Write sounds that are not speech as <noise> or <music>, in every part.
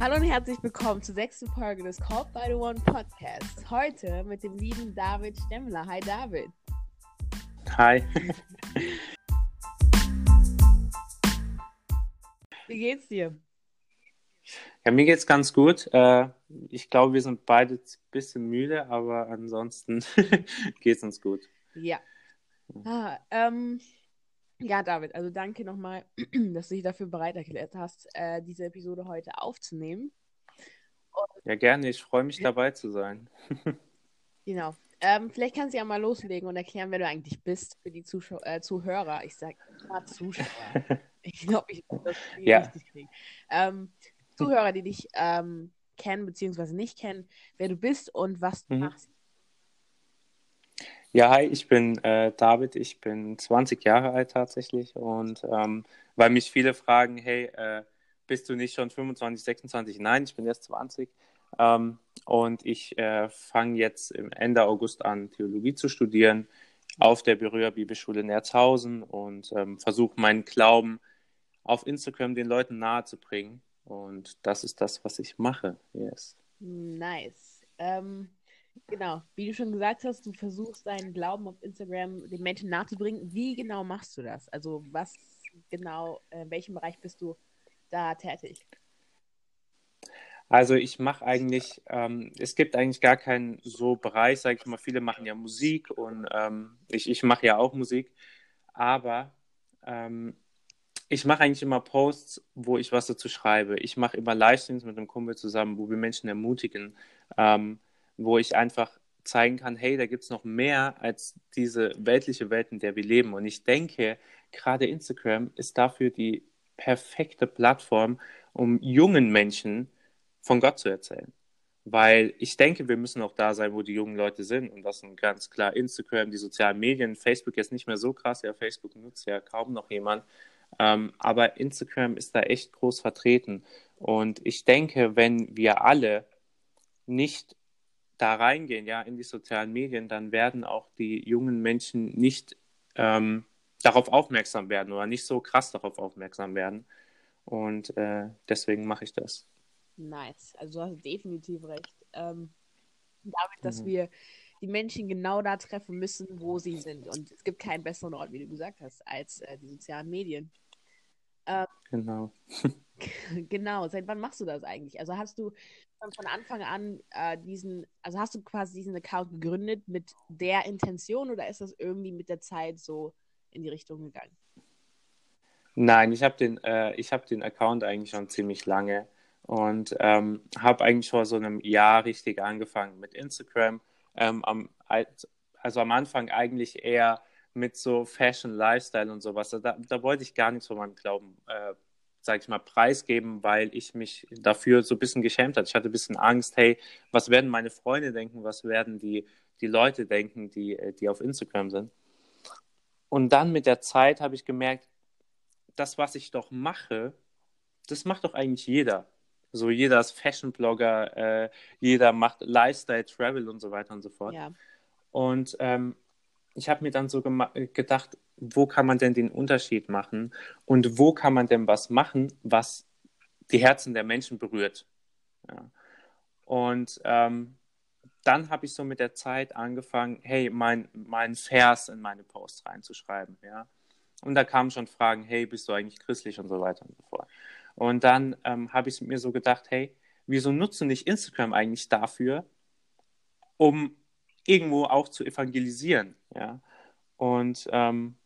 Hallo und herzlich willkommen zur sechsten Folge des Call by the One Podcasts. Heute mit dem lieben David Stemmler. Hi David. Hi. Wie geht's dir? Ja, mir geht's ganz gut. Äh, ich glaube, wir sind beide ein bisschen müde, aber ansonsten <laughs> geht's uns gut. Ja. Ah, ähm, ja, David, also danke nochmal, <clears throat> dass du dich dafür bereit erklärt hast, äh, diese Episode heute aufzunehmen. Und, ja, gerne. Ich freue mich dabei zu sein. <laughs> genau. Ähm, vielleicht kannst du ja mal loslegen und erklären, wer du eigentlich bist für die Zuschau äh, Zuhörer. Ich sage immer Zuschauer. <laughs> ich glaube, ich muss das ja. richtig kriegen. Ähm, Zuhörer, die dich ähm, kennen bzw. nicht kennen, wer du bist und was du mhm. machst. Ja, hi, ich bin äh, David, ich bin 20 Jahre alt tatsächlich und ähm, weil mich viele fragen, hey, äh, bist du nicht schon 25, 26? Nein, ich bin erst 20 ähm, und ich äh, fange jetzt Ende August an, Theologie zu studieren auf der Berührer Bibelschule Nerzhausen und ähm, versuche meinen Glauben auf Instagram den Leuten nahezubringen und das ist das, was ich mache. Yes. Nice. Ähm, Genau, wie du schon gesagt hast, du versuchst deinen Glauben auf Instagram den Menschen nachzubringen. Wie genau machst du das? Also was genau, äh, in welchem Bereich bist du da tätig? Also ich mache eigentlich, ähm, es gibt eigentlich gar keinen so Bereich, sage ich mal, viele machen ja Musik und ähm, ich, ich mache ja auch Musik, aber ähm, ich mache eigentlich immer Posts, wo ich was dazu schreibe. Ich mache immer Livestreams mit einem Kumpel zusammen, wo wir Menschen ermutigen. Ähm, wo ich einfach zeigen kann, hey, da gibt es noch mehr als diese weltliche Welt, in der wir leben. Und ich denke, gerade Instagram ist dafür die perfekte Plattform, um jungen Menschen von Gott zu erzählen. Weil ich denke, wir müssen auch da sein, wo die jungen Leute sind. Und das sind ganz klar Instagram, die sozialen Medien. Facebook ist nicht mehr so krass. Ja, Facebook nutzt ja kaum noch jemand. Ähm, aber Instagram ist da echt groß vertreten. Und ich denke, wenn wir alle nicht da reingehen, ja, in die sozialen Medien, dann werden auch die jungen Menschen nicht ähm, darauf aufmerksam werden oder nicht so krass darauf aufmerksam werden. Und äh, deswegen mache ich das. Nice. Also du hast definitiv recht. Ähm, damit, dass mhm. wir die Menschen genau da treffen müssen, wo sie sind. Und es gibt keinen besseren Ort, wie du gesagt hast, als äh, die sozialen Medien. Ähm, genau. <laughs> genau. Seit wann machst du das eigentlich? Also hast du von Anfang an äh, diesen, also hast du quasi diesen Account gegründet mit der Intention oder ist das irgendwie mit der Zeit so in die Richtung gegangen? Nein, ich habe den, äh, hab den Account eigentlich schon ziemlich lange und ähm, habe eigentlich vor so einem Jahr richtig angefangen mit Instagram. Ähm, am, also am Anfang eigentlich eher mit so Fashion, Lifestyle und sowas. Da, da wollte ich gar nichts von meinem Glauben äh, sage ich mal, preisgeben, weil ich mich dafür so ein bisschen geschämt hatte. Ich hatte ein bisschen Angst, hey, was werden meine Freunde denken, was werden die, die Leute denken, die, die auf Instagram sind. Und dann mit der Zeit habe ich gemerkt, das, was ich doch mache, das macht doch eigentlich jeder. So jeder ist Fashion-Blogger, äh, jeder macht Lifestyle, Travel und so weiter und so fort. Ja. Und ähm, ich habe mir dann so gedacht, wo kann man denn den Unterschied machen und wo kann man denn was machen, was die Herzen der Menschen berührt. Ja. Und ähm, dann habe ich so mit der Zeit angefangen, hey, mein, mein Vers in meine Posts reinzuschreiben. Ja. Und da kamen schon Fragen, hey, bist du eigentlich christlich und so weiter und so fort. Und dann ähm, habe ich mir so gedacht, hey, wieso nutzt du nicht Instagram eigentlich dafür, um irgendwo auch zu evangelisieren? Ja. Und ähm,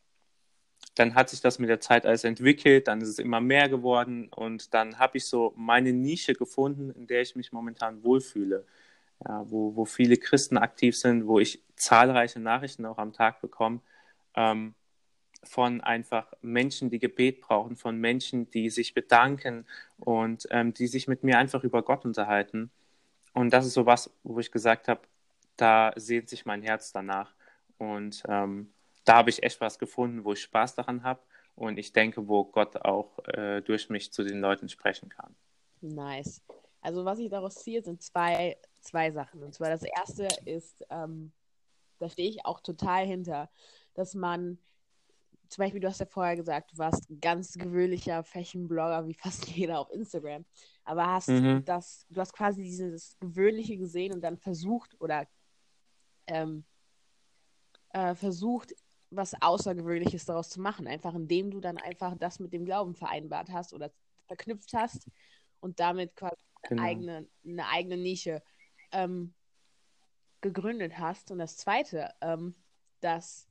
dann hat sich das mit der Zeit alles entwickelt, dann ist es immer mehr geworden und dann habe ich so meine Nische gefunden, in der ich mich momentan wohlfühle. Ja, wo, wo viele Christen aktiv sind, wo ich zahlreiche Nachrichten auch am Tag bekomme, ähm, von einfach Menschen, die Gebet brauchen, von Menschen, die sich bedanken und ähm, die sich mit mir einfach über Gott unterhalten. Und das ist so was, wo ich gesagt habe, da sehnt sich mein Herz danach. Und ähm, da habe ich echt was gefunden, wo ich Spaß daran habe und ich denke, wo Gott auch äh, durch mich zu den Leuten sprechen kann. Nice. Also was ich daraus ziehe, sind zwei, zwei Sachen. Und zwar das erste ist, ähm, da stehe ich auch total hinter, dass man zum Beispiel, du hast ja vorher gesagt, du warst ein ganz gewöhnlicher Fashion-Blogger, wie fast <laughs> jeder auf Instagram. Aber hast mhm. das, du hast quasi dieses Gewöhnliche gesehen und dann versucht oder ähm, äh, versucht, was Außergewöhnliches daraus zu machen. Einfach indem du dann einfach das mit dem Glauben vereinbart hast oder verknüpft hast und damit quasi genau. eine, eigene, eine eigene Nische ähm, gegründet hast. Und das Zweite, ähm, das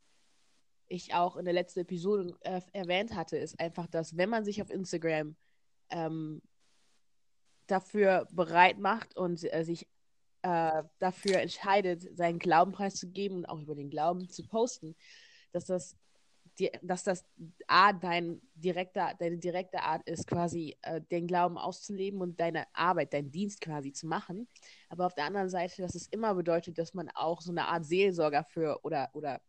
ich auch in der letzten Episode äh, erwähnt hatte, ist einfach, dass wenn man sich auf Instagram ähm, dafür bereit macht und äh, sich äh, dafür entscheidet, seinen Glaubenpreis zu geben und auch über den Glauben zu posten, dass das, dass das A, dein direkter, deine direkte Art ist, quasi äh, den Glauben auszuleben und deine Arbeit, deinen Dienst quasi zu machen. Aber auf der anderen Seite, dass es immer bedeutet, dass man auch so eine Art Seelsorger für oder, oder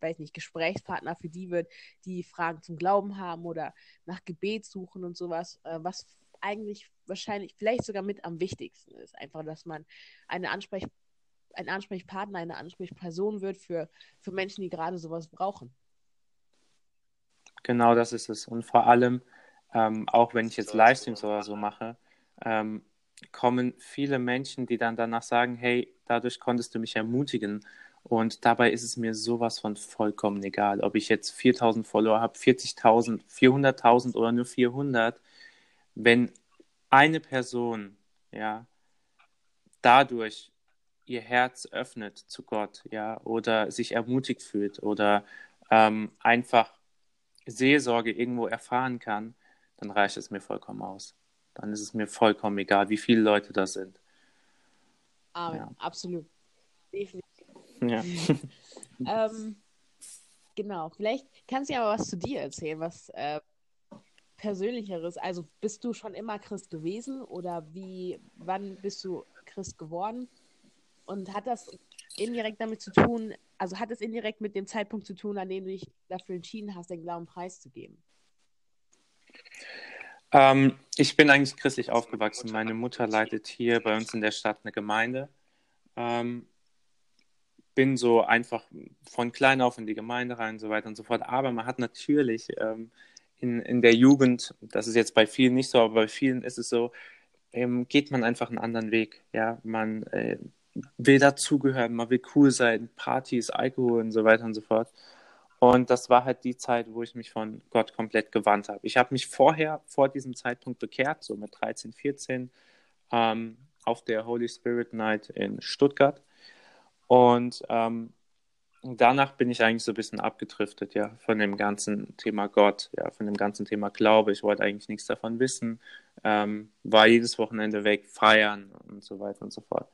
weiß nicht, Gesprächspartner für die wird, die Fragen zum Glauben haben oder nach Gebet suchen und sowas, äh, was eigentlich wahrscheinlich vielleicht sogar mit am wichtigsten ist. Einfach, dass man eine Ansprech ein Ansprechpartner, eine Ansprechperson wird für, für Menschen, die gerade sowas brauchen. Genau das ist es. Und vor allem, ähm, auch wenn ich jetzt Livestreams oder so mache, ähm, kommen viele Menschen, die dann danach sagen, hey, dadurch konntest du mich ermutigen und dabei ist es mir sowas von vollkommen egal, ob ich jetzt 4000 Follower habe, 40.000, 400.000 oder nur 400. Wenn eine Person, ja, dadurch ihr Herz öffnet zu Gott, ja, oder sich ermutigt fühlt oder ähm, einfach Seelsorge irgendwo erfahren kann, dann reicht es mir vollkommen aus. Dann ist es mir vollkommen egal, wie viele Leute da sind. Amen, ja. absolut. Definitiv. Ja. <laughs> ähm, genau, vielleicht kannst du ja aber was zu dir erzählen, was äh, Persönlicheres. Also bist du schon immer Christ gewesen oder wie, wann bist du Christ geworden? Und hat das indirekt damit zu tun, also hat es indirekt mit dem Zeitpunkt zu tun, an dem du dich dafür entschieden hast, den Glauben preiszugeben? Ähm, ich bin eigentlich christlich aufgewachsen. Meine Mutter leitet hier bei uns in der Stadt eine Gemeinde. Ähm, bin so einfach von klein auf in die Gemeinde rein und so weiter und so fort. Aber man hat natürlich ähm, in, in der Jugend, das ist jetzt bei vielen nicht so, aber bei vielen ist es so, ähm, geht man einfach einen anderen Weg. Ja, man äh, will dazugehören, man will cool sein, Partys, Alkohol und so weiter und so fort. Und das war halt die Zeit, wo ich mich von Gott komplett gewandt habe. Ich habe mich vorher, vor diesem Zeitpunkt bekehrt, so mit 13, 14, ähm, auf der Holy Spirit Night in Stuttgart. Und ähm, danach bin ich eigentlich so ein bisschen abgedriftet, ja, von dem ganzen Thema Gott, ja, von dem ganzen Thema Glaube. Ich wollte eigentlich nichts davon wissen, ähm, war jedes Wochenende weg, feiern und so weiter und so fort.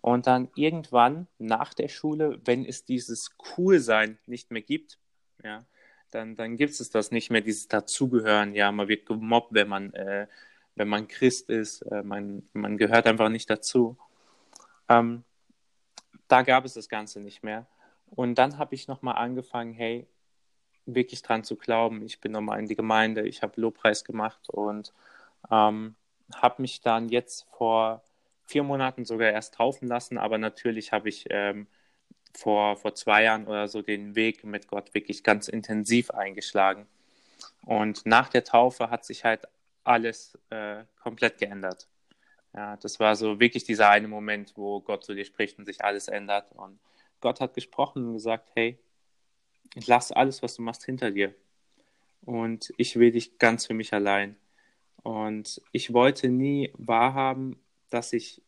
Und dann irgendwann nach der Schule, wenn es dieses Coolsein nicht mehr gibt, ja, dann, dann gibt es das nicht mehr, dieses Dazugehören. Ja, man wird gemobbt, wenn man, äh, wenn man Christ ist. Äh, man, man gehört einfach nicht dazu. Ähm, da gab es das Ganze nicht mehr. Und dann habe ich nochmal angefangen, hey, wirklich dran zu glauben. Ich bin nochmal in die Gemeinde, ich habe Lobpreis gemacht und ähm, habe mich dann jetzt vor vier Monaten sogar erst taufen lassen, aber natürlich habe ich ähm, vor, vor zwei Jahren oder so den Weg mit Gott wirklich ganz intensiv eingeschlagen. Und nach der Taufe hat sich halt alles äh, komplett geändert. Ja, das war so wirklich dieser eine Moment, wo Gott zu dir spricht und sich alles ändert. Und Gott hat gesprochen und gesagt, hey, lass alles, was du machst, hinter dir. Und ich will dich ganz für mich allein. Und ich wollte nie wahrhaben, dass ich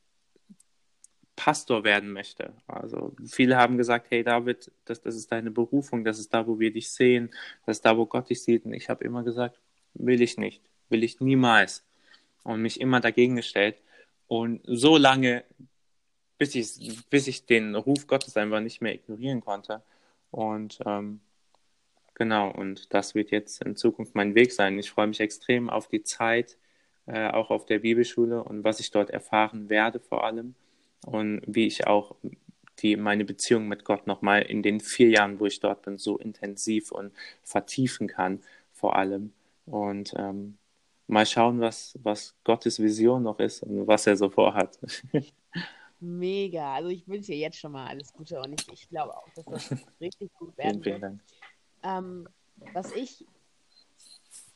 Pastor werden möchte. Also viele haben gesagt, hey David, das, das ist deine Berufung, das ist da, wo wir dich sehen, das ist da, wo Gott dich sieht. Und ich habe immer gesagt, will ich nicht, will ich niemals. Und mich immer dagegen gestellt. Und so lange, bis ich, bis ich den Ruf Gottes einfach nicht mehr ignorieren konnte. Und ähm, genau, und das wird jetzt in Zukunft mein Weg sein. Ich freue mich extrem auf die Zeit, äh, auch auf der Bibelschule und was ich dort erfahren werde vor allem. Und wie ich auch die, meine Beziehung mit Gott nochmal in den vier Jahren, wo ich dort bin, so intensiv und vertiefen kann, vor allem. Und ähm, mal schauen, was, was Gottes Vision noch ist und was er so vorhat. <laughs> Mega. Also ich wünsche dir jetzt schon mal alles Gute und ich, ich glaube auch, dass das <laughs> richtig gut werden vielen, vielen Dank. Ähm, was ich,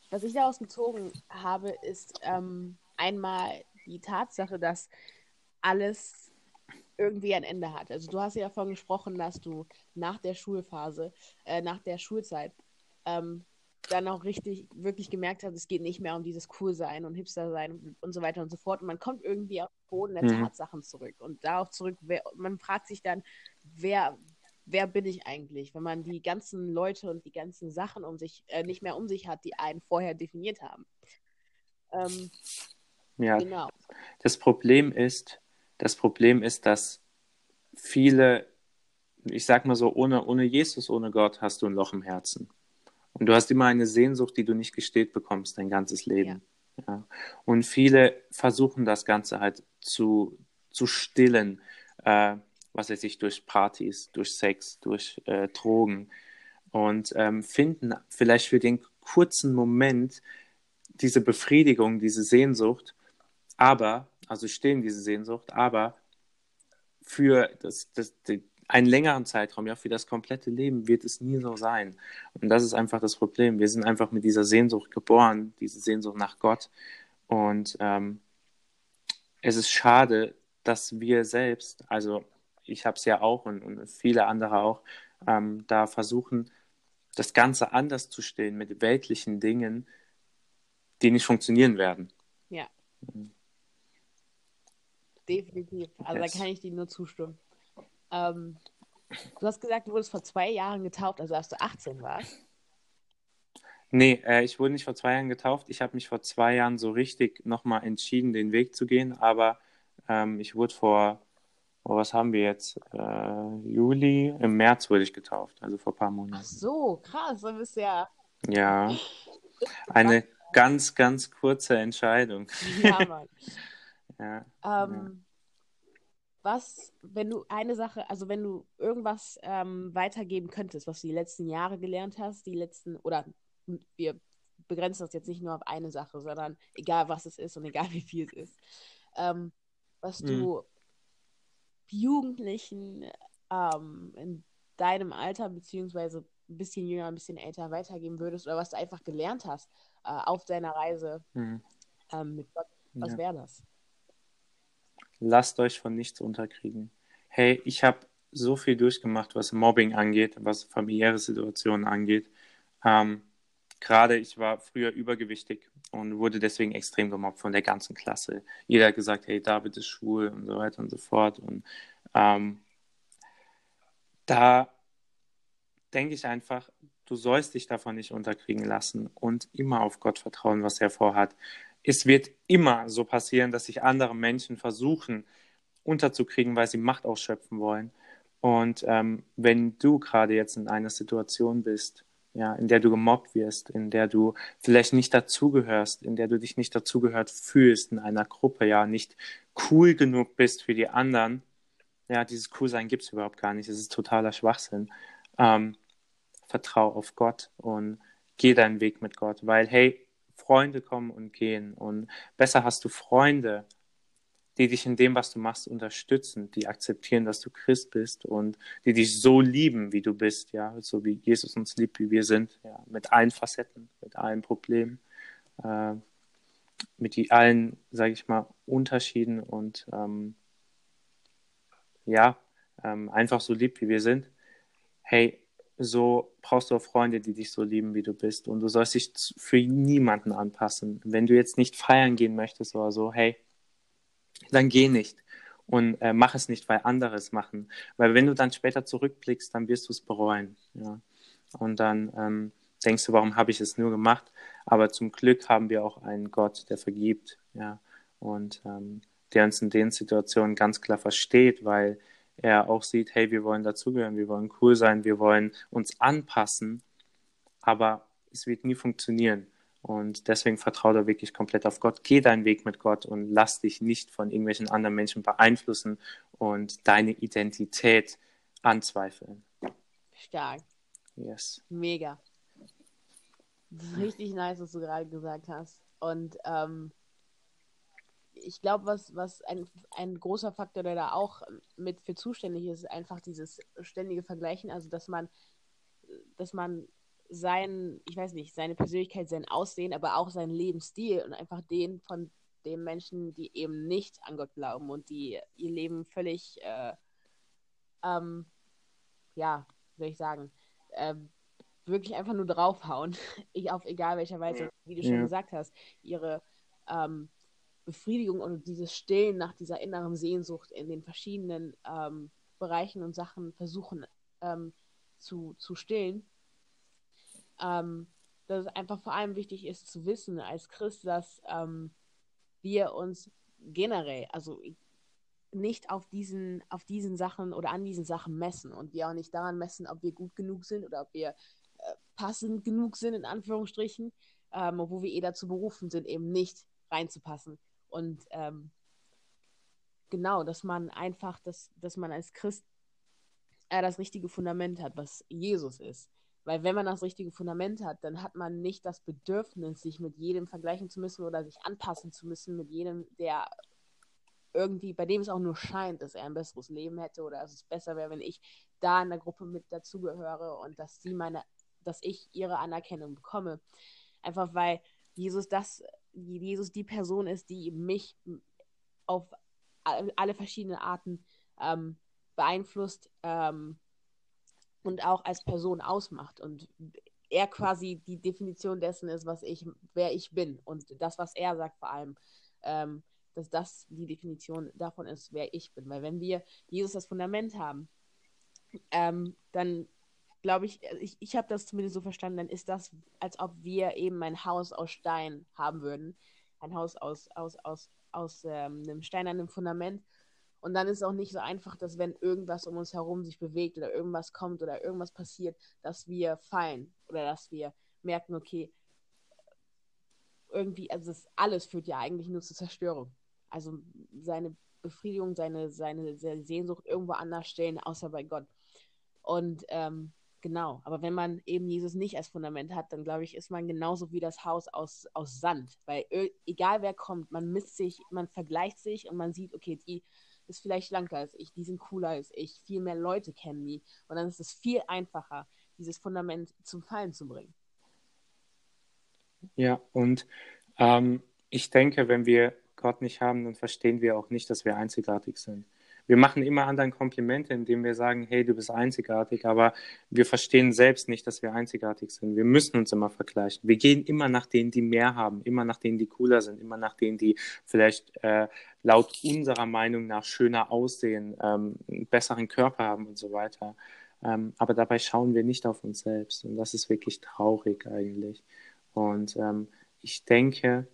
was ich daraus gezogen habe, ist ähm, einmal die Tatsache, dass alles irgendwie ein Ende hat. Also du hast ja davon gesprochen, dass du nach der Schulphase, äh, nach der Schulzeit, ähm, dann auch richtig, wirklich gemerkt hast, es geht nicht mehr um dieses Cool-Sein und Hipster-Sein und so weiter und so fort. Und man kommt irgendwie auf den Boden der mhm. Tatsachen zurück. Und darauf zurück, wer, man fragt sich dann, wer, wer bin ich eigentlich, wenn man die ganzen Leute und die ganzen Sachen um sich, äh, nicht mehr um sich hat, die einen vorher definiert haben. Ähm, ja, genau. Das Problem ist, das Problem ist, dass viele, ich sag mal so, ohne, ohne Jesus, ohne Gott hast du ein Loch im Herzen. Und du hast immer eine Sehnsucht, die du nicht gestillt bekommst, dein ganzes Leben. Ja. ja. Und viele versuchen das Ganze halt zu, zu stillen, äh, was weiß ich, durch Partys, durch Sex, durch äh, Drogen und ähm, finden vielleicht für den kurzen Moment diese Befriedigung, diese Sehnsucht, aber, also stillen diese Sehnsucht, aber für das, das, die, einen längeren Zeitraum, ja, für das komplette Leben wird es nie so sein. Und das ist einfach das Problem. Wir sind einfach mit dieser Sehnsucht geboren, diese Sehnsucht nach Gott. Und ähm, es ist schade, dass wir selbst, also ich habe es ja auch und, und, viele andere auch, ähm, da versuchen, das Ganze anders zu stehen mit weltlichen Dingen, die nicht funktionieren werden. Ja. Mhm. Definitiv. Also yes. da kann ich dir nur zustimmen. Ähm, du hast gesagt, du wurdest vor zwei Jahren getauft, also als du 18 warst. Nee, äh, ich wurde nicht vor zwei Jahren getauft. Ich habe mich vor zwei Jahren so richtig nochmal entschieden, den Weg zu gehen. Aber ähm, ich wurde vor, oh, was haben wir jetzt? Äh, Juli, im März wurde ich getauft, also vor ein paar Monaten. Ach so, krass, du bist ja. Ja, eine ganz, ganz kurze Entscheidung. Ja, Mann. <laughs> ja, ähm, was, wenn du eine Sache, also wenn du irgendwas ähm, weitergeben könntest, was du die letzten Jahre gelernt hast, die letzten, oder wir begrenzen das jetzt nicht nur auf eine Sache, sondern egal was es ist und egal <laughs> wie viel es ist, ähm, was mhm. du Jugendlichen ähm, in deinem Alter, beziehungsweise ein bisschen jünger, ein bisschen älter weitergeben würdest oder was du einfach gelernt hast äh, auf deiner Reise mhm. ähm, mit Gott, was ja. wäre das? Lasst euch von nichts unterkriegen. Hey, ich habe so viel durchgemacht, was Mobbing angeht, was familiäre Situationen angeht. Ähm, Gerade ich war früher übergewichtig und wurde deswegen extrem gemobbt von der ganzen Klasse. Jeder hat gesagt, hey, David ist schwul und so weiter und so fort. Und ähm, da denke ich einfach, du sollst dich davon nicht unterkriegen lassen und immer auf Gott vertrauen, was er vorhat es wird immer so passieren, dass sich andere Menschen versuchen unterzukriegen, weil sie Macht ausschöpfen wollen. Und ähm, wenn du gerade jetzt in einer Situation bist, ja, in der du gemobbt wirst, in der du vielleicht nicht dazugehörst, in der du dich nicht dazugehört fühlst in einer Gruppe, ja, nicht cool genug bist für die anderen, ja, dieses Coolsein gibt es überhaupt gar nicht. Es ist totaler Schwachsinn. Ähm, vertrau auf Gott und geh deinen Weg mit Gott, weil hey, Freunde kommen und gehen. Und besser hast du Freunde, die dich in dem, was du machst, unterstützen, die akzeptieren, dass du Christ bist und die dich so lieben, wie du bist, ja, so wie Jesus uns liebt, wie wir sind, ja, mit allen Facetten, mit allen Problemen, äh, mit die allen, sage ich mal, Unterschieden und ähm, ja, ähm, einfach so lieb, wie wir sind. Hey, so brauchst du auch Freunde, die dich so lieben, wie du bist. Und du sollst dich für niemanden anpassen. Wenn du jetzt nicht feiern gehen möchtest oder so, hey, dann geh nicht. Und äh, mach es nicht, weil andere es machen. Weil wenn du dann später zurückblickst, dann wirst du es bereuen. Ja? Und dann ähm, denkst du, warum habe ich es nur gemacht? Aber zum Glück haben wir auch einen Gott, der vergibt. Ja? Und ähm, der uns in den Situationen ganz klar versteht, weil er auch sieht, hey, wir wollen dazugehören, wir wollen cool sein, wir wollen uns anpassen, aber es wird nie funktionieren. Und deswegen vertraue da wirklich komplett auf Gott. Geh deinen Weg mit Gott und lass dich nicht von irgendwelchen anderen Menschen beeinflussen und deine Identität anzweifeln. Stark. Yes. Mega. Richtig nice, was du gerade gesagt hast. Und ähm, ich glaube, was, was ein, ein großer Faktor, der da auch mit für zuständig ist, ist einfach dieses ständige Vergleichen, also dass man, dass man sein, ich weiß nicht, seine Persönlichkeit, sein Aussehen, aber auch seinen Lebensstil und einfach den von den Menschen, die eben nicht an Gott glauben und die ihr Leben völlig, äh, ähm, ja, soll ich sagen, äh, wirklich einfach nur draufhauen, <laughs> ich, auf egal welcher Weise, wie du schon ja. gesagt hast, ihre ähm, Befriedigung und dieses Stillen nach dieser inneren Sehnsucht in den verschiedenen ähm, Bereichen und Sachen versuchen ähm, zu, zu stillen. Ähm, dass es einfach vor allem wichtig ist zu wissen als Christ, dass ähm, wir uns generell, also nicht auf diesen, auf diesen Sachen oder an diesen Sachen messen und wir auch nicht daran messen, ob wir gut genug sind oder ob wir äh, passend genug sind, in Anführungsstrichen, ähm, wo wir eh dazu berufen sind, eben nicht reinzupassen. Und ähm, genau, dass man einfach, dass, dass man als Christ äh, das richtige Fundament hat, was Jesus ist. Weil wenn man das richtige Fundament hat, dann hat man nicht das Bedürfnis, sich mit jedem vergleichen zu müssen oder sich anpassen zu müssen mit jedem, der irgendwie, bei dem es auch nur scheint, dass er ein besseres Leben hätte oder dass es besser wäre, wenn ich da in der Gruppe mit dazugehöre und dass sie meine, dass ich ihre Anerkennung bekomme. Einfach weil Jesus das, Jesus die Person ist, die mich auf alle verschiedene Arten ähm, beeinflusst, ähm, und auch als Person ausmacht und er quasi die Definition dessen ist, was ich, wer ich bin und das, was er sagt vor allem, ähm, dass das die Definition davon ist, wer ich bin. Weil wenn wir Jesus das Fundament haben, ähm, dann glaube ich, ich, ich habe das zumindest so verstanden, dann ist das, als ob wir eben ein Haus aus Stein haben würden. Ein Haus aus, aus, aus, aus ähm, einem steinernen Fundament und dann ist es auch nicht so einfach, dass wenn irgendwas um uns herum sich bewegt oder irgendwas kommt oder irgendwas passiert, dass wir fallen oder dass wir merken, okay, irgendwie, also das alles führt ja eigentlich nur zur Zerstörung. Also seine Befriedigung, seine, seine, seine Sehnsucht irgendwo anders stellen, außer bei Gott. Und ähm, genau, aber wenn man eben Jesus nicht als Fundament hat, dann glaube ich, ist man genauso wie das Haus aus, aus Sand. Weil egal wer kommt, man misst sich, man vergleicht sich und man sieht, okay, die ist vielleicht schlanker als ich, die sind cooler als ich, viel mehr Leute kennen die. Und dann ist es viel einfacher, dieses Fundament zum Fallen zu bringen. Ja, und ähm, ich denke, wenn wir Gott nicht haben, dann verstehen wir auch nicht, dass wir einzigartig sind. Wir machen immer anderen Komplimente, indem wir sagen, hey, du bist einzigartig, aber wir verstehen selbst nicht, dass wir einzigartig sind. Wir müssen uns immer vergleichen. Wir gehen immer nach denen, die mehr haben, immer nach denen, die cooler sind, immer nach denen, die vielleicht äh, laut unserer Meinung nach schöner aussehen, ähm, einen besseren Körper haben und so weiter. Ähm, aber dabei schauen wir nicht auf uns selbst. Und das ist wirklich traurig eigentlich. Und ähm, ich denke,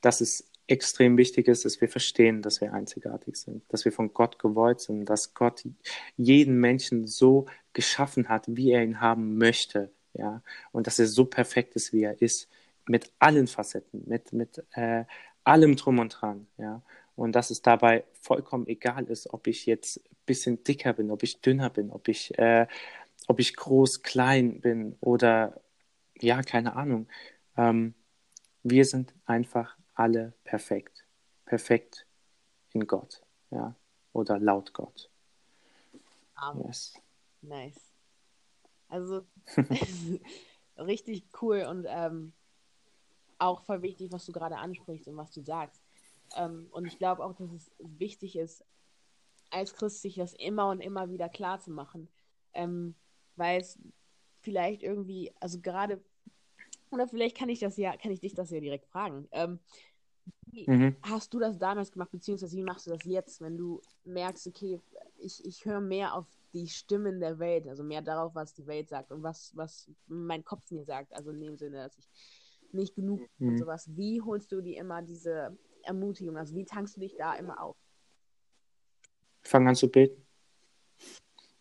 dass es extrem wichtig ist, dass wir verstehen, dass wir einzigartig sind, dass wir von Gott gewollt sind, dass Gott jeden Menschen so geschaffen hat, wie er ihn haben möchte, ja, und dass er so perfekt ist, wie er ist, mit allen Facetten, mit, mit äh, allem drum und dran, ja, und dass es dabei vollkommen egal ist, ob ich jetzt ein bisschen dicker bin, ob ich dünner bin, ob ich, äh, ob ich groß, klein bin oder ja, keine Ahnung. Ähm, wir sind einfach alle perfekt. Perfekt in Gott, ja, oder laut Gott. Amen. Yes. Nice. Also <laughs> <laughs> richtig cool und ähm, auch voll wichtig, was du gerade ansprichst und was du sagst. Ähm, und ich glaube auch, dass es wichtig ist, als Christ sich das immer und immer wieder klar zu machen. Ähm, weil es vielleicht irgendwie, also gerade, oder vielleicht kann ich das ja, kann ich dich das ja direkt fragen. Ähm, wie mhm. hast du das damals gemacht, beziehungsweise wie machst du das jetzt, wenn du merkst, okay, ich, ich höre mehr auf die Stimmen der Welt, also mehr darauf, was die Welt sagt und was, was mein Kopf mir sagt, also in dem Sinne, dass ich nicht genug mhm. und sowas. Wie holst du dir immer diese Ermutigung, also wie tankst du dich da immer auf? Fang an zu beten.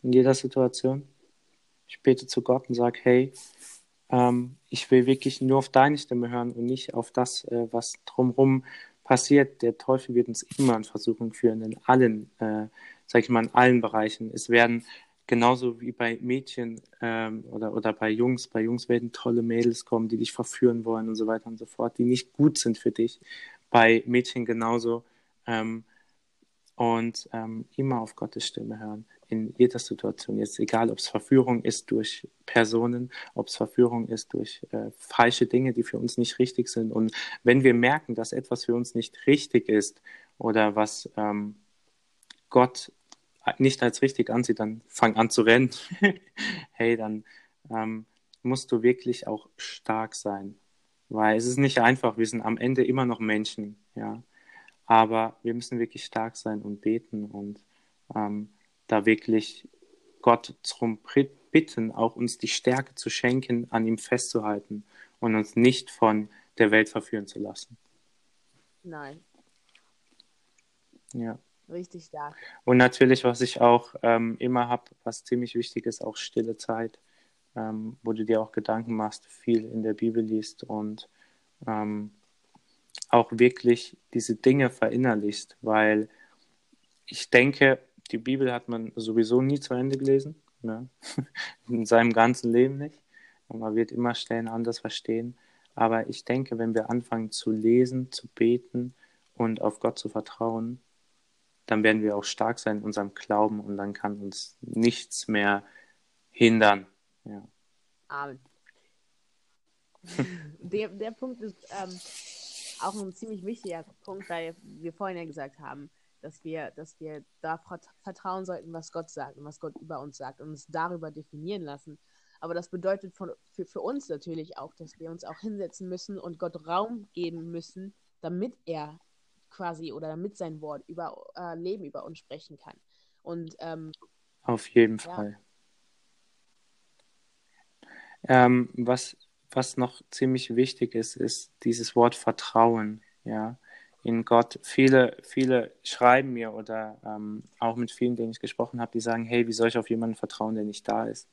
In jeder Situation. Ich bete zu Gott und sage, hey, ähm, ich will wirklich nur auf deine Stimme hören und nicht auf das, äh, was drumherum passiert. Der Teufel wird uns immer in Versuchung führen, in allen, äh, sag ich mal, in allen Bereichen. Es werden genauso wie bei Mädchen ähm, oder, oder bei Jungs, bei Jungs werden tolle Mädels kommen, die dich verführen wollen und so weiter und so fort, die nicht gut sind für dich. Bei Mädchen genauso. Ähm, und ähm, immer auf Gottes Stimme hören. In jeder Situation. Jetzt egal, ob es Verführung ist durch Personen, ob es Verführung ist durch äh, falsche Dinge, die für uns nicht richtig sind. Und wenn wir merken, dass etwas für uns nicht richtig ist oder was ähm, Gott nicht als richtig ansieht, dann fang an zu rennen. <laughs> hey, dann ähm, musst du wirklich auch stark sein. Weil es ist nicht einfach, wir sind am Ende immer noch Menschen, ja. Aber wir müssen wirklich stark sein und beten und ähm, da wirklich Gott darum bitten, auch uns die Stärke zu schenken, an ihm festzuhalten und uns nicht von der Welt verführen zu lassen. Nein. Ja. Richtig stark. Und natürlich, was ich auch ähm, immer habe, was ziemlich wichtig ist, auch stille Zeit, ähm, wo du dir auch Gedanken machst, viel in der Bibel liest und ähm, auch wirklich diese Dinge verinnerlichst, weil ich denke, die Bibel hat man sowieso nie zu Ende gelesen, ne? <laughs> in seinem ganzen Leben nicht. Und man wird immer Stellen anders verstehen. Aber ich denke, wenn wir anfangen zu lesen, zu beten und auf Gott zu vertrauen, dann werden wir auch stark sein in unserem Glauben und dann kann uns nichts mehr hindern. Ja. Amen. <laughs> der, der Punkt ist ähm, auch ein ziemlich wichtiger Punkt, weil wir vorhin ja gesagt haben, dass wir, dass wir da vertrauen sollten, was Gott sagt und was Gott über uns sagt und uns darüber definieren lassen. Aber das bedeutet von, für, für uns natürlich auch, dass wir uns auch hinsetzen müssen und Gott Raum geben müssen, damit er quasi oder damit sein Wort über äh, Leben über uns sprechen kann. Und ähm, auf jeden ja. Fall. Ähm, was, was noch ziemlich wichtig ist, ist dieses Wort Vertrauen, ja, in Gott. Viele, viele schreiben mir oder ähm, auch mit vielen, denen ich gesprochen habe, die sagen, hey, wie soll ich auf jemanden vertrauen, der nicht da ist?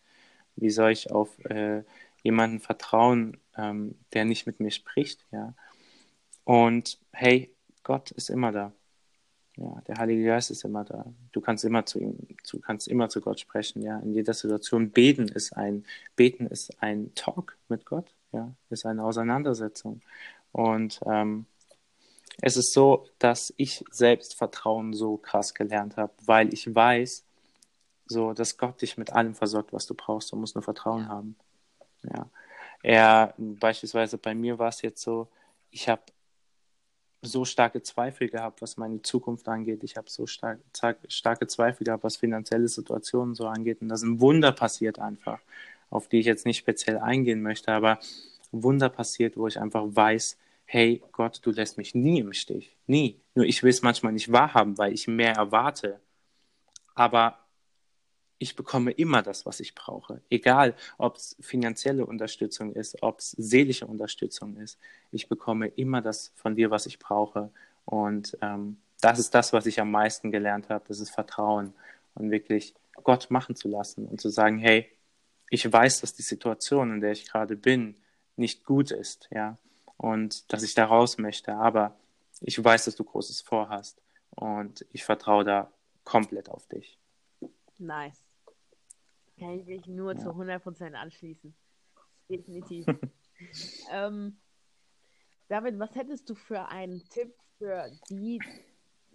Wie soll ich auf äh, jemanden vertrauen, ähm, der nicht mit mir spricht, ja? Und hey, Gott ist immer da. Ja, der Heilige Geist ist immer da. Du kannst immer zu ihm, du kannst immer zu Gott sprechen, ja. In jeder Situation. Beten ist ein, beten ist ein Talk mit Gott, ja, ist eine Auseinandersetzung. Und ähm, es ist so, dass ich selbst Vertrauen so krass gelernt habe, weil ich weiß, so, dass Gott dich mit allem versorgt, was du brauchst. Du musst nur Vertrauen haben. Ja. Er, beispielsweise bei mir war es jetzt so, ich habe so starke Zweifel gehabt, was meine Zukunft angeht. Ich habe so stark, starke Zweifel gehabt, was finanzielle Situationen so angeht. Und da sind Wunder passiert einfach, auf die ich jetzt nicht speziell eingehen möchte, aber Wunder passiert, wo ich einfach weiß, hey Gott, du lässt mich nie im Stich. Nie. Nur ich will es manchmal nicht wahrhaben, weil ich mehr erwarte. Aber ich bekomme immer das, was ich brauche. Egal, ob es finanzielle Unterstützung ist, ob es seelische Unterstützung ist. Ich bekomme immer das von dir, was ich brauche. Und ähm, das ist das, was ich am meisten gelernt habe. Das ist Vertrauen und wirklich Gott machen zu lassen und zu sagen, hey, ich weiß, dass die Situation, in der ich gerade bin, nicht gut ist, ja, und dass ich da raus möchte, aber ich weiß, dass du Großes vorhast und ich vertraue da komplett auf dich. Nice. Kann ich mich nur ja. zu 100% anschließen. Definitiv. <laughs> ähm, David, was hättest du für einen Tipp für die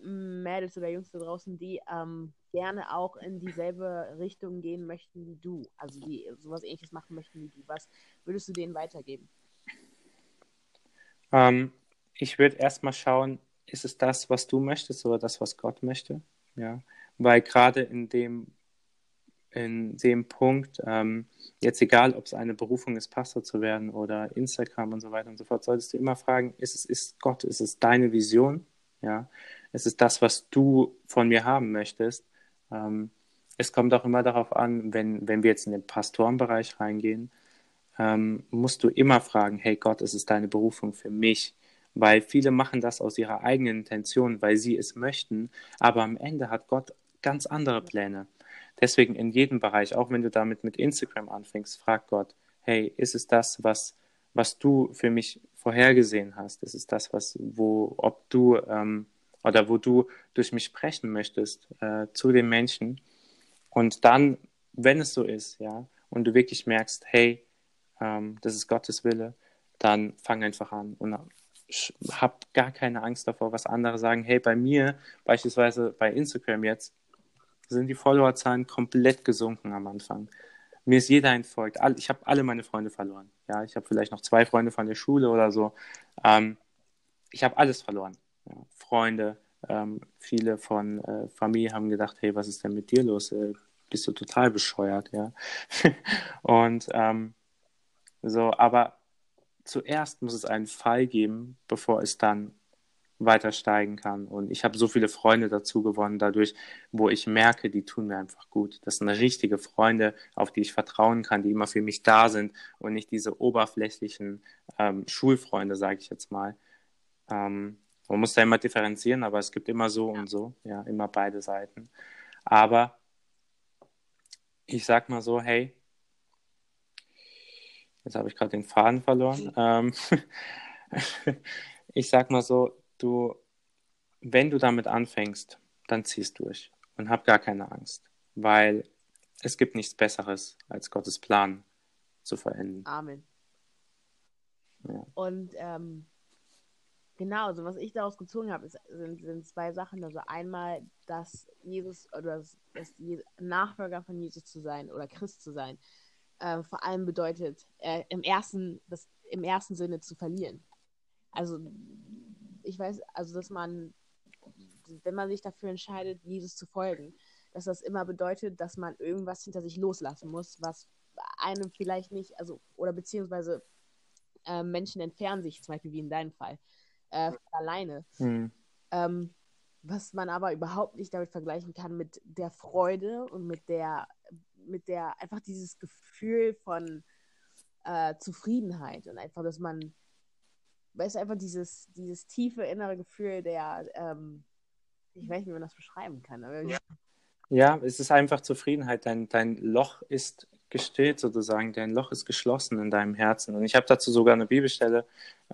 Mädels oder Jungs da draußen, die ähm, gerne auch in dieselbe Richtung gehen möchten wie du? Also die sowas ähnliches machen möchten wie du. Was würdest du denen weitergeben? Ähm, ich würde erstmal schauen, ist es das, was du möchtest oder das, was Gott möchte? Ja, weil gerade in dem in dem Punkt, ähm, jetzt egal, ob es eine Berufung ist, Pastor zu werden oder Instagram und so weiter und so fort, solltest du immer fragen, ist es ist Gott, ist es deine Vision? Ja, ist es das, was du von mir haben möchtest? Ähm, es kommt auch immer darauf an, wenn, wenn wir jetzt in den Pastorenbereich reingehen, ähm, musst du immer fragen, hey Gott, ist es deine Berufung für mich? Weil viele machen das aus ihrer eigenen Intention, weil sie es möchten, aber am Ende hat Gott ganz andere Pläne. Deswegen in jedem Bereich, auch wenn du damit mit Instagram anfängst, frag Gott, hey, ist es das, was, was du für mich vorhergesehen hast? Ist es das, was, wo, ob du ähm, oder wo du durch mich sprechen möchtest äh, zu den Menschen? Und dann, wenn es so ist, ja, und du wirklich merkst, hey, ähm, das ist Gottes Wille, dann fang einfach an und hab gar keine Angst davor, was andere sagen. Hey, bei mir, beispielsweise bei Instagram jetzt, sind die Followerzahlen komplett gesunken am Anfang. Mir ist jeder entfolgt. Ich habe alle meine Freunde verloren. Ja, ich habe vielleicht noch zwei Freunde von der Schule oder so. Ähm, ich habe alles verloren. Ja, Freunde, ähm, viele von äh, Familie haben gedacht, hey, was ist denn mit dir los? Äh, bist du total bescheuert, ja. <laughs> und ähm, so, aber zuerst muss es einen Fall geben, bevor es dann weiter steigen kann. Und ich habe so viele Freunde dazu gewonnen, dadurch, wo ich merke, die tun mir einfach gut. Das sind richtige Freunde, auf die ich vertrauen kann, die immer für mich da sind und nicht diese oberflächlichen ähm, Schulfreunde, sage ich jetzt mal. Ähm, man muss da immer differenzieren, aber es gibt immer so ja. und so, ja, immer beide Seiten. Aber ich sag mal so, hey, jetzt habe ich gerade den Faden verloren. Ähm, <laughs> ich sag mal so, du, wenn du damit anfängst, dann ziehst durch und hab gar keine Angst, weil es gibt nichts Besseres, als Gottes Plan zu verenden. Amen. Ja. Und ähm, genau, also was ich daraus gezogen habe, sind, sind zwei Sachen. Also einmal, dass Jesus oder dass, dass Nachfolger von Jesus zu sein oder Christ zu sein, äh, vor allem bedeutet, äh, im, ersten, das, im ersten Sinne zu verlieren. Also ich weiß, also dass man, wenn man sich dafür entscheidet, Jesus zu folgen, dass das immer bedeutet, dass man irgendwas hinter sich loslassen muss, was einem vielleicht nicht, also, oder beziehungsweise äh, Menschen entfernen sich, zum Beispiel wie in deinem Fall, äh, alleine. Mhm. Ähm, was man aber überhaupt nicht damit vergleichen kann mit der Freude und mit der, mit der, einfach dieses Gefühl von äh, Zufriedenheit und einfach, dass man weil es einfach dieses, dieses tiefe innere Gefühl der, ähm, ich weiß nicht, wie man das beschreiben kann. Aber ja. ja, es ist einfach Zufriedenheit. Dein, dein Loch ist gestillt sozusagen, dein Loch ist geschlossen in deinem Herzen. Und ich habe dazu sogar eine Bibelstelle,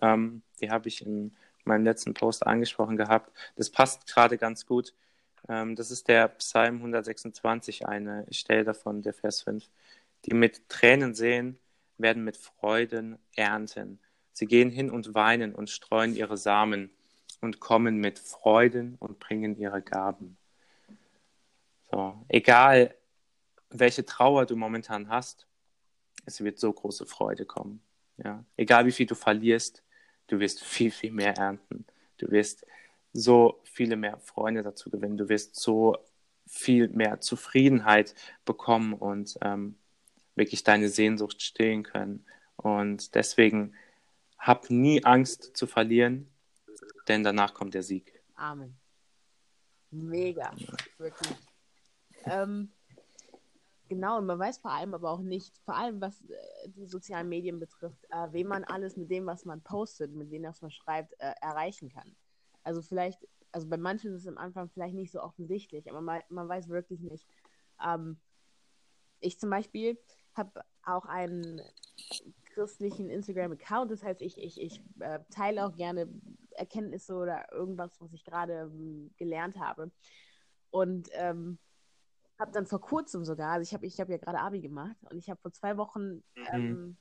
ähm, die habe ich in meinem letzten Post angesprochen gehabt. Das passt gerade ganz gut. Ähm, das ist der Psalm 126, eine Stelle davon, der Vers 5. Die mit Tränen sehen, werden mit Freuden ernten. Sie gehen hin und weinen und streuen ihre Samen und kommen mit Freuden und bringen ihre Gaben. So, egal welche Trauer du momentan hast, es wird so große Freude kommen. Ja? Egal wie viel du verlierst, du wirst viel, viel mehr ernten. Du wirst so viele mehr Freunde dazu gewinnen. Du wirst so viel mehr Zufriedenheit bekommen und ähm, wirklich deine Sehnsucht stillen können. Und deswegen hab nie Angst zu verlieren, denn danach kommt der Sieg. Amen. Mega, wirklich. Ähm, genau, und man weiß vor allem aber auch nicht, vor allem was äh, die sozialen Medien betrifft, äh, wem man alles mit dem, was man postet, mit dem, was man schreibt, äh, erreichen kann. Also vielleicht, also bei manchen ist es am Anfang vielleicht nicht so offensichtlich, aber man, man weiß wirklich nicht. Ähm, ich zum Beispiel habe auch einen christlichen Instagram-Account. Das heißt, ich, ich, ich äh, teile auch gerne Erkenntnisse oder irgendwas, was ich gerade ähm, gelernt habe. Und ähm, habe dann vor kurzem sogar, also ich habe ich hab ja gerade Abi gemacht und ich habe vor zwei Wochen mhm. ähm,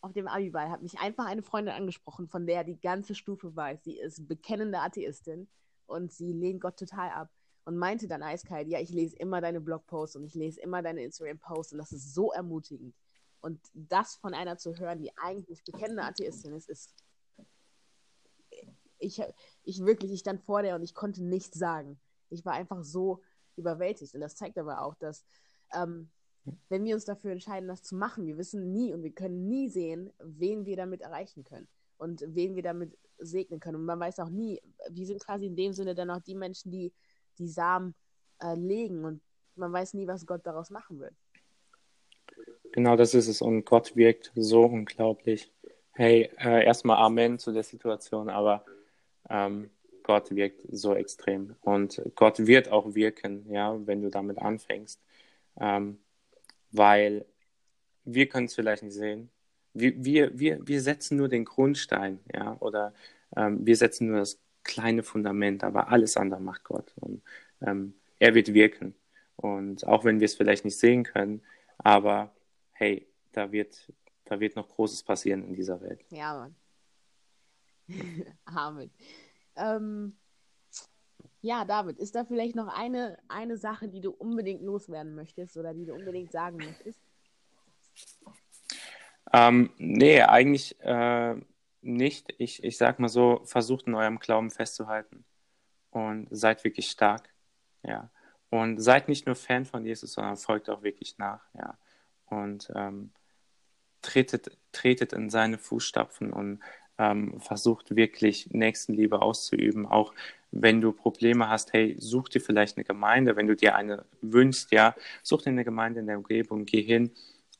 auf dem Abi-Ball, hat mich einfach eine Freundin angesprochen, von der die ganze Stufe weiß. Sie ist bekennende Atheistin und sie lehnt Gott total ab und meinte dann eiskalt, ja, ich lese immer deine Blogposts und ich lese immer deine Instagram-Posts und das ist so ermutigend. Und das von einer zu hören, die eigentlich bekennende Atheistin ist, ist. Ich, ich wirklich, ich stand vor der und ich konnte nichts sagen. Ich war einfach so überwältigt. Und das zeigt aber auch, dass, ähm, wenn wir uns dafür entscheiden, das zu machen, wir wissen nie und wir können nie sehen, wen wir damit erreichen können und wen wir damit segnen können. Und man weiß auch nie, wir sind quasi in dem Sinne dann auch die Menschen, die die Samen äh, legen und man weiß nie, was Gott daraus machen wird. Genau das ist es. Und Gott wirkt so unglaublich. Hey, äh, erstmal Amen zu der Situation, aber ähm, Gott wirkt so extrem. Und Gott wird auch wirken, ja, wenn du damit anfängst. Ähm, weil wir können es vielleicht nicht sehen. Wir, wir, wir, wir setzen nur den Grundstein, ja, oder ähm, wir setzen nur das kleine Fundament, aber alles andere macht Gott. Und ähm, er wird wirken. Und auch wenn wir es vielleicht nicht sehen können, aber hey, da wird, da wird noch Großes passieren in dieser Welt. Ja, Mann. <laughs> Amen. Ähm, Ja, David, ist da vielleicht noch eine, eine Sache, die du unbedingt loswerden möchtest oder die du unbedingt sagen möchtest? Ähm, nee, eigentlich äh, nicht. Ich, ich sag mal so, versucht in eurem Glauben festzuhalten und seid wirklich stark. Ja. Und seid nicht nur Fan von Jesus, sondern folgt auch wirklich nach. Ja. Und ähm, tretet, tretet in seine Fußstapfen und ähm, versucht wirklich Nächstenliebe auszuüben. Auch wenn du Probleme hast, hey, such dir vielleicht eine Gemeinde, wenn du dir eine wünschst, ja, such dir eine Gemeinde in der Umgebung, geh hin.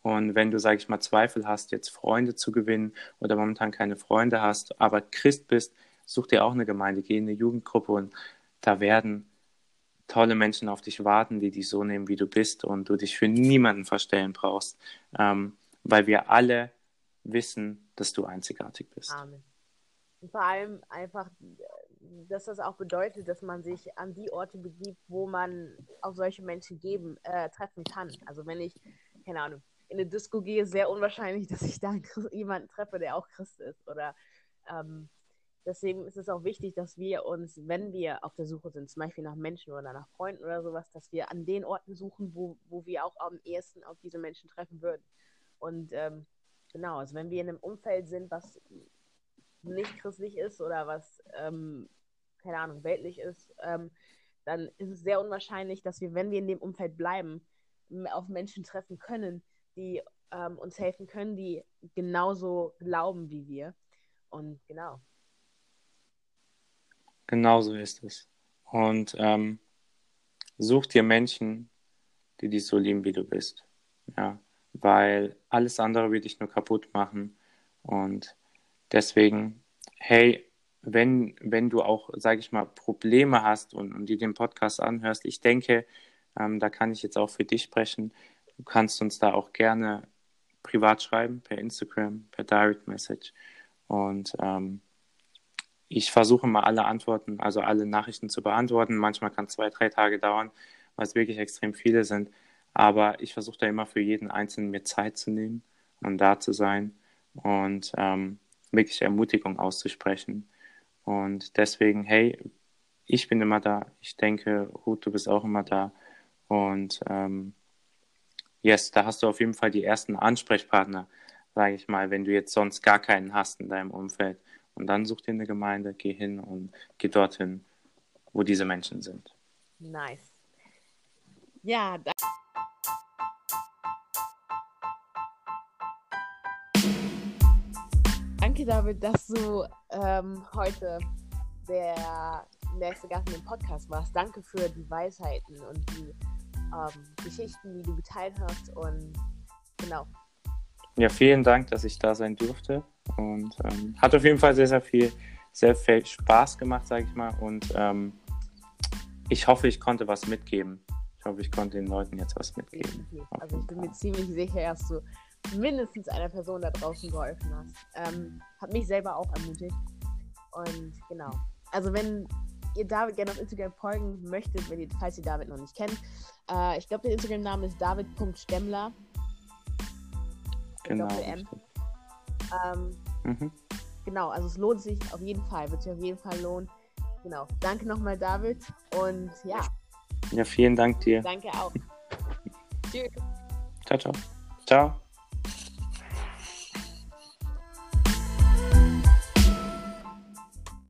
Und wenn du, sag ich mal, Zweifel hast, jetzt Freunde zu gewinnen oder momentan keine Freunde hast, aber Christ bist, such dir auch eine Gemeinde, geh in eine Jugendgruppe und da werden tolle Menschen auf dich warten, die dich so nehmen, wie du bist und du dich für niemanden verstellen brauchst, ähm, weil wir alle wissen, dass du einzigartig bist. Amen. Und vor allem einfach, dass das auch bedeutet, dass man sich an die Orte begibt, wo man auf solche Menschen geben, äh, treffen kann. Also wenn ich, keine Ahnung, in eine Disco gehe, sehr unwahrscheinlich, <laughs> dass ich da <laughs> jemanden treffe, der auch Christ ist. Oder ähm, deswegen ist es auch wichtig, dass wir uns, wenn wir auf der Suche sind, zum Beispiel nach Menschen oder nach Freunden oder sowas, dass wir an den Orten suchen, wo, wo wir auch am ehesten auf diese Menschen treffen würden. Und ähm, genau, also wenn wir in einem Umfeld sind, was nicht christlich ist oder was, ähm, keine Ahnung, weltlich ist, ähm, dann ist es sehr unwahrscheinlich, dass wir, wenn wir in dem Umfeld bleiben, auf Menschen treffen können, die ähm, uns helfen können, die genauso glauben wie wir. Und genau. Genauso ist es. Und ähm, such dir Menschen, die dich so lieben, wie du bist. Ja, weil alles andere wird dich nur kaputt machen. Und deswegen, hey, wenn, wenn du auch, sage ich mal, Probleme hast und, und dir den Podcast anhörst, ich denke, ähm, da kann ich jetzt auch für dich sprechen. Du kannst uns da auch gerne privat schreiben, per Instagram, per Direct Message. Und ähm, ich versuche mal alle Antworten, also alle Nachrichten zu beantworten. Manchmal kann es zwei, drei Tage dauern, weil es wirklich extrem viele sind. Aber ich versuche da immer für jeden Einzelnen mir Zeit zu nehmen und da zu sein und ähm, wirklich Ermutigung auszusprechen. Und deswegen, hey, ich bin immer da. Ich denke, Ruth, du bist auch immer da. Und ähm, yes, da hast du auf jeden Fall die ersten Ansprechpartner, sage ich mal, wenn du jetzt sonst gar keinen hast in deinem Umfeld. Und dann such dir eine Gemeinde, geh hin und geh dorthin, wo diese Menschen sind. Nice. Ja, da Danke, David, dass du ähm, heute der nächste Gast in dem Podcast warst. Danke für die Weisheiten und die ähm, Geschichten, die du geteilt hast. Und genau. Ja, vielen Dank, dass ich da sein durfte. Und ähm, hat auf jeden Fall sehr, sehr viel, sehr viel Spaß gemacht, sage ich mal. Und ähm, ich hoffe, ich konnte was mitgeben. Ich hoffe, ich konnte den Leuten jetzt was mitgeben. Also ich bin mir ziemlich sicher, dass du mindestens einer Person da draußen geholfen hast. Ähm, hat mich selber auch ermutigt. Und genau. Also wenn ihr David gerne auf Instagram folgen möchtet, wenn ihr, falls ihr David noch nicht kennt, äh, ich glaube, der Instagram-Name ist david.stemmler. Genau. Ähm, mhm. Genau, also es lohnt sich auf jeden Fall, wird sich auf jeden Fall lohnen. Genau. Danke nochmal, David. Und ja. Ja, vielen Dank dir. Danke auch. <laughs> Tschüss. Ciao, ciao. Ciao.